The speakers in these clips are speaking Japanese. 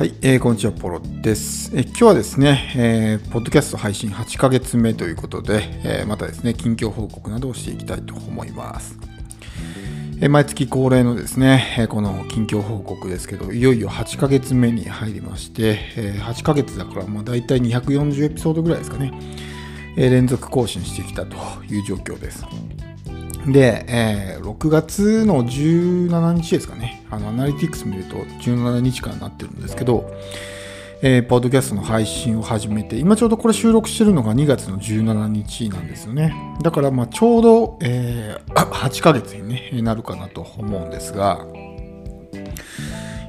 はい、えーこんにちは、ポロです。え今日はですね、えーポッドキャスト配信8ヶ月目ということで、えーまたですね、近況報告などをしていきたいと思います。え毎月恒例のですね、この近況報告ですけど、いよいよ8ヶ月目に入りまして、え8ヶ月だから、まあ、大体240エピソードぐらいですかね、え連続更新してきたという状況です。で、えー6月の17日ですかね、あのアナリティクス見ると17日間になってるんですけど、えーポッドキャストの配信を始めて、今ちょうどこれ収録してるのが2月の17日なんですよね。だから、まあちょうど、えー 8ヶ月に、ね、なるかなと思うんですが、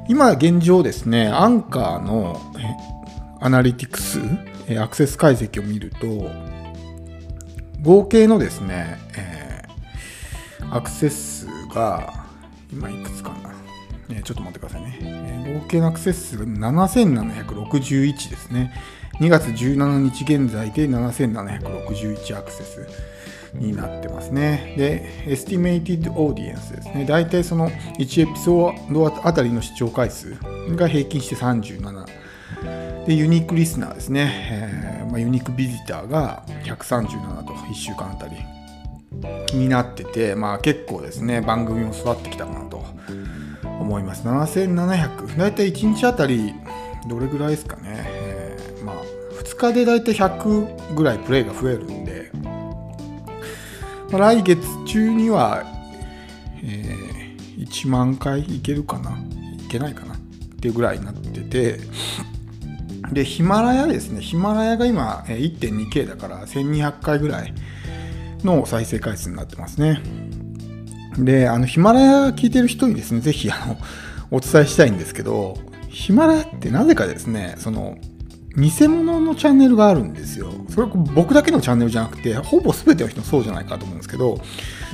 今現状ですね、アンカーのアナリティクス、アクセス解析を見ると、合計のですね、アクセス数が、今いくつかな、えちょっと待ってくださいね。え合計のアクセス数が7761ですね。2月17日現在で7761アクセスになってますね。で、Estimated Audience ですね。大体その1エピソードあたりの視聴回数が平均して37。で、ユニークリスナーですね。えーまあ、ユニークビジターが137と1週間あたりになってて、まあ結構ですね、番組も育ってきたかなと思います。7700。だいたい1日あたりどれぐらいですかね。えーまあ2日でだいたい100ぐらいプレイが増えるんで、まあ来月中には、えー1万回いけるかないけないかなっていうぐらいになってて、で、ヒマラヤですね。ヒマラヤが今 1.2K だから1200回ぐらいの再生回数になってますね。で、あの、ヒマラヤ聞いてる人にですね、ぜひ、あの、お伝えしたいんですけど、ヒマラヤってなぜかですね、その、偽物のチャンネルがあるんですよ。それ僕だけのチャンネルじゃなくて、ほぼ全ての人そうじゃないかと思うんですけど、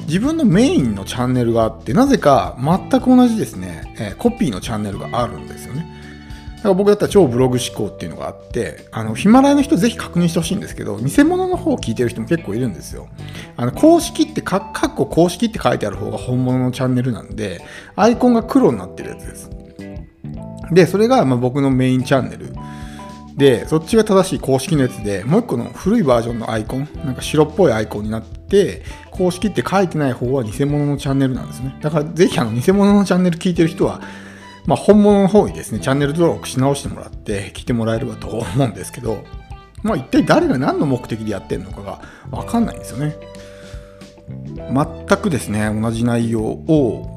自分のメインのチャンネルがあって、なぜか全く同じですね、えコピーのチャンネルがあるんですよね。だから僕だったら超ブログ思考っていうのがあって、あの、ヒマラヤの人ぜひ確認してほしいんですけど、偽物の方を聞いてる人も結構いるんですよ。あの、公式ってか、かっこ公式って書いてある方が本物のチャンネルなんで、アイコンが黒になってるやつです。で、それがま僕のメインチャンネル。で、そっちが正しい公式のやつで、もう一個の古いバージョンのアイコン、なんか白っぽいアイコンになって、公式って書いてない方は偽物のチャンネルなんですね。だからぜひあの偽物のチャンネル聞いてる人は、まあ、本物の方にですね、チャンネル登録し直してもらって聞いてもらえればと思うんですけど、まあ、一体誰が何の目的でやってるのかがわかんないんですよね。全くですね、同じ内容を、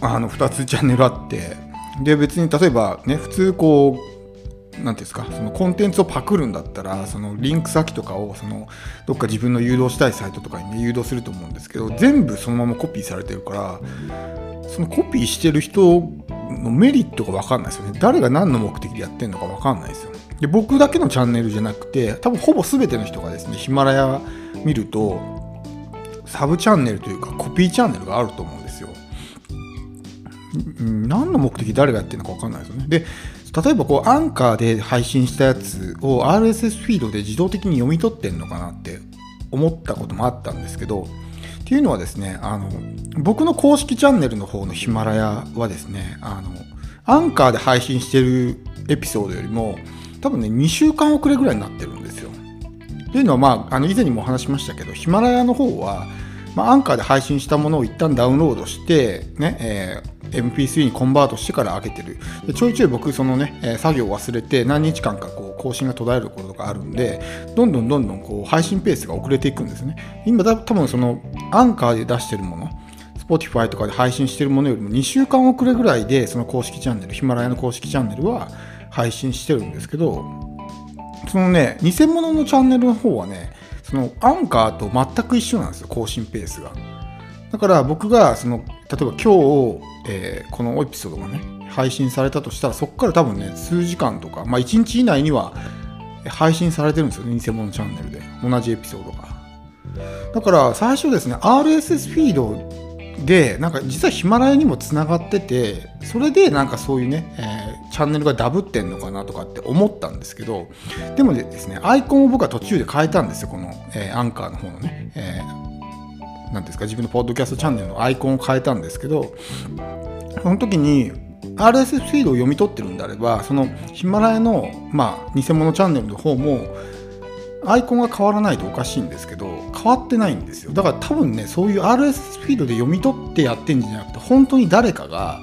あの、2つチャンネルあって、で、別に例えばね、普通こう、なんていうんですか、そのコンテンツをパクるんだったら、そのリンク先とかを、その、どっか自分の誘導したいサイトとかにね、誘導すると思うんですけど、全部そのままコピーされてるから、そのコピーしてる人のメリットが分かんないですよね。誰が何の目的でやってるのか分かんないですよ。で、僕だけのチャンネルじゃなくて、多分ほぼ全ての人がですね、ヒマラヤ見ると、サブチャンネルというかコピーチャンネルがあると思うんですよ。何の目的誰がやってるのか分かんないですよね。で、例えばこうアンカーで配信したやつを RSS フィードで自動的に読み取ってんのかなって思ったこともあったんですけど、っていうのはですね、あの、僕の公式チャンネルの方のヒマラヤはですね、あの、アンカーで配信してるエピソードよりも、多分ね、2週間遅れぐらいになってるんですよ。っていうのは、まあ、あの以前にもお話しましたけど、ヒマラヤの方は、まあ、アンカーで配信したものを一旦ダウンロードして、ね、えー MP3 にコンバートしてから開けてる。でちょいちょい僕、そのね、作業を忘れて何日間かこう更新が途絶えることがあるんで、どんどんどんどんこう配信ペースが遅れていくんですね。今、だ多分そのアンカーで出してるもの、Spotify とかで配信してるものよりも2週間遅れぐらいで、その公式チャンネル、ヒマラヤの公式チャンネルは配信してるんですけど、そのね、偽物のチャンネルの方はね、そのアンカーと全く一緒なんですよ、更新ペースが。だから僕が、その、例えば今日、えーこのエピソードがね、配信されたとしたら、そこから多分ね、数時間とか、まあ1日以内には配信されてるんですよね、偽物チャンネルで。同じエピソードが。だから最初ですね、RSS フィードで、なんか実はヒマラヤにもつながってて、それでなんかそういうね、えーチャンネルがダブってんのかなとかって思ったんですけど、でもですね、アイコンを僕は途中で変えたんですよ、この、えーアンカーの方のね、えーなんていうんですか、自分のポッドキャストチャンネルのアイコンを変えたんですけど、その時に、RSS フィードを読み取ってるんであればそのヒマラヤの、まあ、偽物チャンネルの方もアイコンが変わらないとおかしいんですけど変わってないんですよ。だから多分ねそういう RSS フィードで読み取ってやってんじゃなくて本当に誰かが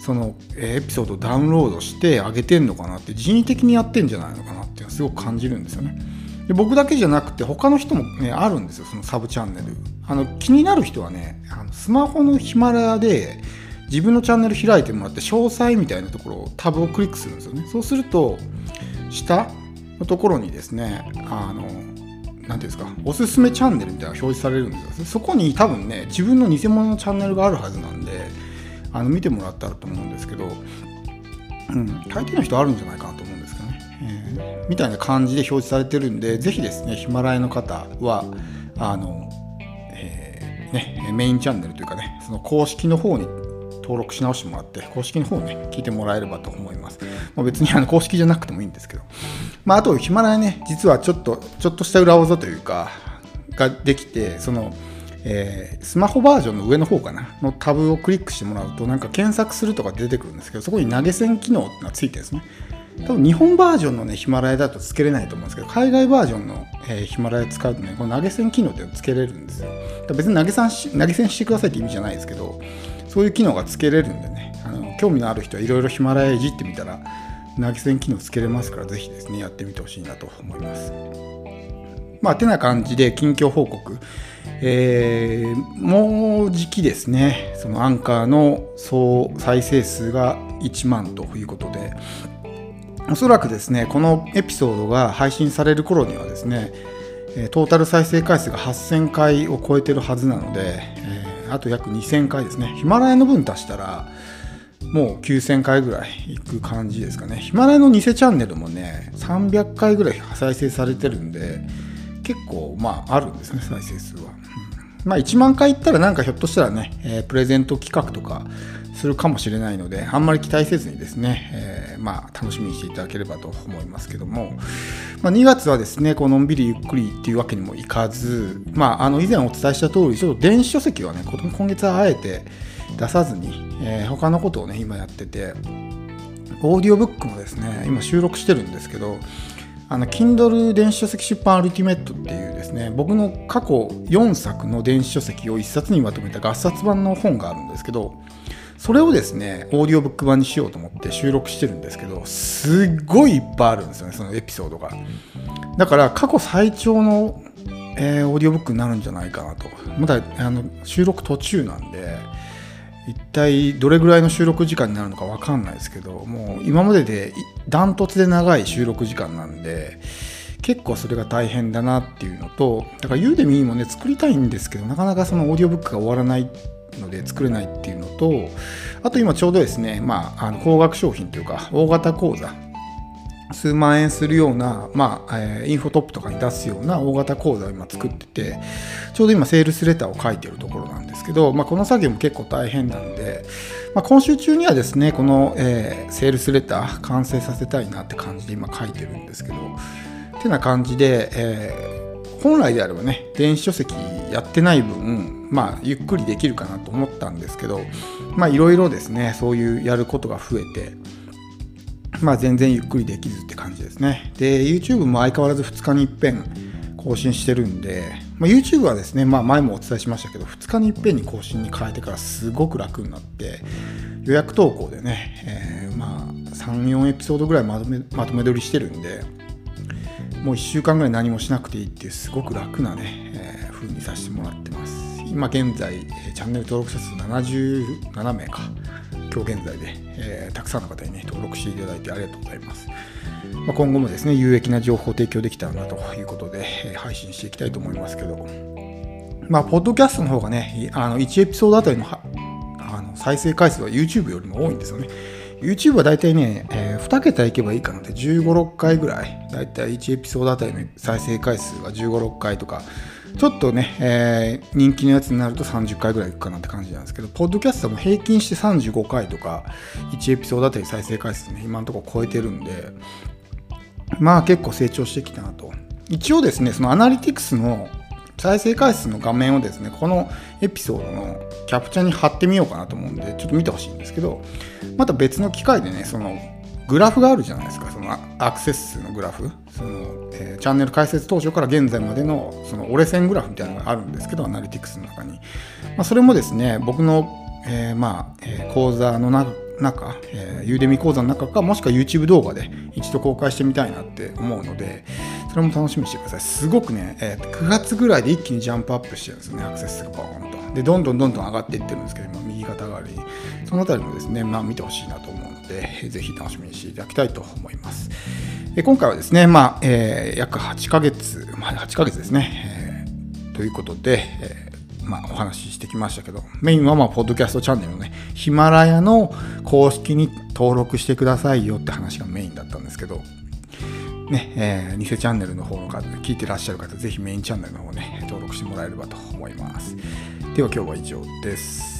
そのエピソードをダウンロードして上げてんのかなって人為的にやってんじゃないのかなっていうのはすごく感じるんですよね。で僕だけじゃなくて他の人もねあるんですよそのサブチャンネル。あの気になる人はねあのスマホのヒマラヤで自分のチャンネル開いてもらって詳細みたいなところをタブをクリックするんですよね。そうすると下のところにですねあの何ていうんですかおすすめチャンネルみたいなのが表示されるんですよ。そこに多分ね自分の偽物のチャンネルがあるはずなんであの見てもらったらと思うんですけど、うん、大抵の人あるんじゃないかなと思う、えー、みたいな感じで表示されてるんでぜひですねヒマラヤの方はあの、え、ね、メインチャンネルというかねその公式の方に登録し直してもらって公式の方をね聞いてもらえればと思います、まあ、別にあの公式じゃなくてもいいんですけど、まあ、あとヒマラヤね実はちょっとちょっとした裏技というかができてそのえー、スマホバージョンの上の方かなのタブをクリックしてもらうとなんか検索するとか出てくるんですけどそこに投げ銭機能ってのがついてるんですね。多分日本バージョンのねヒマラヤだとつけれないと思うんですけど海外バージョンの、えー、ヒマラヤ使うとねこの投げ銭機能ってつけれるんですよ。別に投げ銭し投げ銭してくださいって意味じゃないですけどそういう機能がつけれるんでねあの興味のある人はいろいろヒマラヤいじってみたら投げ銭機能つけれますからぜひですねやってみてほしいなと思います。まあてな感じで近況報告。えー、もうじきですね、そのアンカーの総再生数が1万ということで、おそらくですね、このエピソードが配信される頃にはですね、トータル再生回数が8000回を超えてるはずなので、あと約2000回ですね。ヒマラヤの分足したら、もう9000回ぐらいいく感じですかね。ヒマラヤの偽チャンネルもね、300回ぐらい再生されてるんで、結構まああるんですね、再生数は。まあ、1万回いったらなんかひょっとしたらね、えー、プレゼント企画とかするかもしれないので、あんまり期待せずにですね、えー、まあ、楽しみにしていただければと思いますけども、まあ、2月はですね、こうのんびりゆっくりっていうわけにもいかず、まあ、あの以前お伝えした通り、ちょっと電子書籍はね、今月はあえて出さずに、えー、他のことをね、今やってて、オーディオブックもですね、今収録してるんですけど、あの Kindle 電子書籍出版アルティメットっていうですね僕の過去4作の電子書籍を1冊にまとめた合冊版の本があるんですけどそれをですねオーディオブック版にしようと思って収録してるんですけどすっごいいっぱいあるんですよねそのエピソードが。だから過去最長の、えー、オーディオブックになるんじゃないかなと。まだあの収録途中なんで一体どれぐらいの収録時間になるのか分かんないですけどもう今まででダントツで長い収録時間なんで結構それが大変だなっていうのとだからユーデミーもね作りたいんですけどなかなかそのオーディオブックが終わらないので作れないっていうのとあと今ちょうどですねまああの高額商品というか大型講座数万円するような、まあえー、インフォトップとかに出すような大型講座を今作ってて、ちょうど今セールスレターを書いてるところなんですけど、まあ、この作業も結構大変なんで、まあ、今週中にはですね、この、えー、セールスレター完成させたいなって感じで今書いてるんですけど、ってな感じで、えー、本来であればね、電子書籍やってない分、まあ、ゆっくりできるかなと思ったんですけど、まあ、いろいろですね、そういうやることが増えて、まあ、全然ゆっくりできずって感じですね。で、YouTube も相変わらず2日に一遍更新してるんで、まあ、YouTube はですね、まあ、前もお伝えしましたけど、2日に一遍に更新に変えてからすごく楽になって、予約投稿でね、えー、まあ、3、4エピソードぐらいまとめまとめ撮りしてるんで、もう1週間ぐらい何もしなくていいっていうすごく楽なね、えー、風にさせてもらってます。今現在、チャンネル登録者数77名か。今日現在で、えー、たくさんの方にね、登録していただいてありがとうございます。まあ、今後もですね、有益な情報を提供できたらなということで、えー、配信していきたいと思いますけど、まあ、ポッドキャストの方がね、あの1エピソードあたりのあの再生回数は YouTube よりも多いんですよね。YouTube は大体ね、えー、2桁いけばいいかなって15、6回ぐらい、大体1エピソードあたりの再生回数は15、6回とか、ちょっとね、えー、人気のやつになると30回ぐらいいくかなって感じなんですけど、ポッドキャストも平均して35回とか、1エピソードあたり再生回数ね、今のところ超えてるんで、まあ結構成長してきたなと。一応ですね、そのアナリティクスの再生回数の画面をですね、このエピソードのキャプチャーに貼ってみようかなと思うんで、ちょっと見てほしいんですけど、また別の機会でね、そのグラフがあるじゃないですか、そのアクセス数のグラフ、そのえー、チャンネル開設当初から現在までのその折れ線グラフみたいなのがあるんですけど、アナリティクスの中に。まあ、それもですね、僕の、えー、まあ、えー、講座の中、中、えー、ユーデミ講座の中か、もしくは YouTube 動画で一度公開してみたいなって思うので、それも楽しみにしてください。すごくね、えー、9月ぐらいで一気にジャンプアップしてるんですよね、アクセス数がバーンと。で、どんどんどんどん上がっていってるんですけど、右肩上がりに。そのあたりもですね、まあ見てほしいなと思うので、ぜひ楽しみにしていただきたいと思います。今回はですね、まあ、えー、約8ヶ月、まあ、8ヶ月ですね、えー、ということで、えー、まあ、お話ししてきましたけど、メインは、まあ、ポッドキャストチャンネルのね、ヒマラヤの公式に登録してくださいよって話がメインだったんですけど、ね、えー、偽チャンネルの方の方、聞いてらっしゃる方、ぜひメインチャンネルの方ね、登録してもらえればと思います。では今日は以上です。